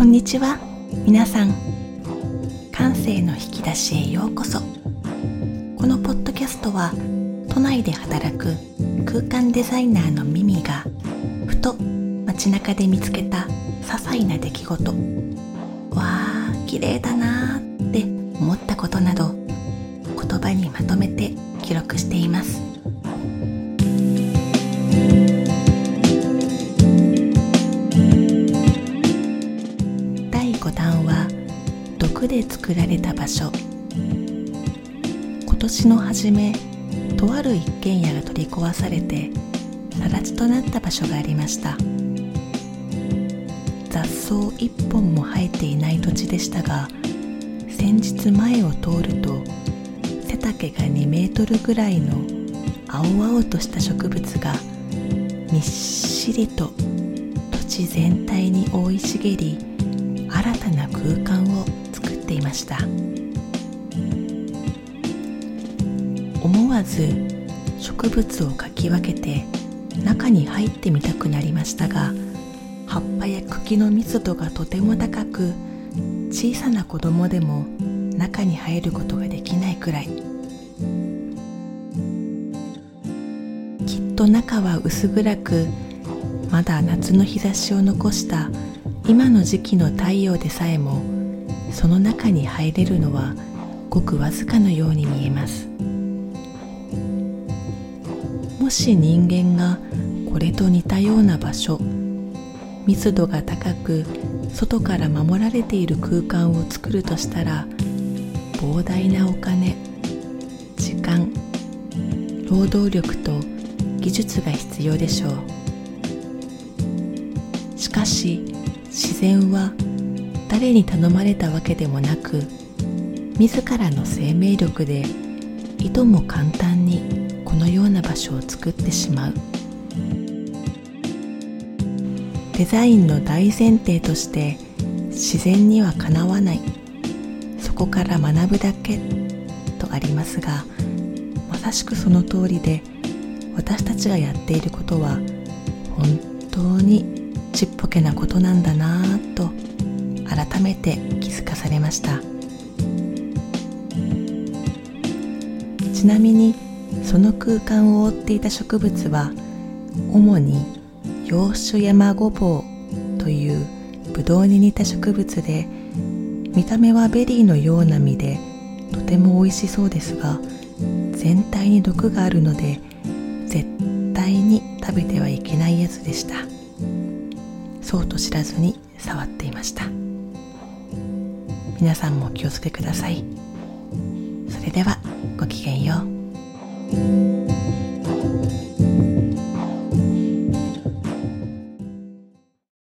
こんにちは。皆さん感性の引き出しへようこそ。このポッドキャストは都内で働く空間デザイナーのミミがふと街中で見つけた些細な出来事。わあ綺麗だなーって思ったことなど言葉にまとめて記録しています。第5弾は毒で作られた場所。今年の初めとある一軒家が取り壊されて更地となった場所がありました。雑草一本も生えていない土地でしたが先日前を通ると背丈が2メートルぐらいの青々とした植物がみっしりと土地全体に覆い茂り空間を作っていました。思わず植物をかき分けて中に入ってみたくなりましたが葉っぱや茎の密度がとても高く小さな子供でも中に入ることができないくらい。きっと中は薄暗くまだ夏の日差しを残した今の時期の太陽でさえもその中に入れるのはごくわずかのように見えます。もし人間がこれと似たような場所密度が高く外から守られている空間を作るとしたら膨大なお金時間労働力と技術が必要でしょう。しかし自然は誰に頼まれたわけでもなく自らの生命力でいとも簡単にこのような場所を作ってしまう。デザインの大前提として自然にはかなわない。そこから学ぶだけ。とありますがまさしくその通りで私たちがやっていることは本当にちっぽけなことなんだなぁと改めて気づかされました。ちなみにその空間を覆っていた植物は主に洋酒山ごぼうというブドウに似た植物で見た目はベリーのような実でとても美味しそうですが全体に毒があるので絶対に食べてはいけないやつでした。そうと知らずに触っていました。皆さんもお気をつけください。それではごきげんよう。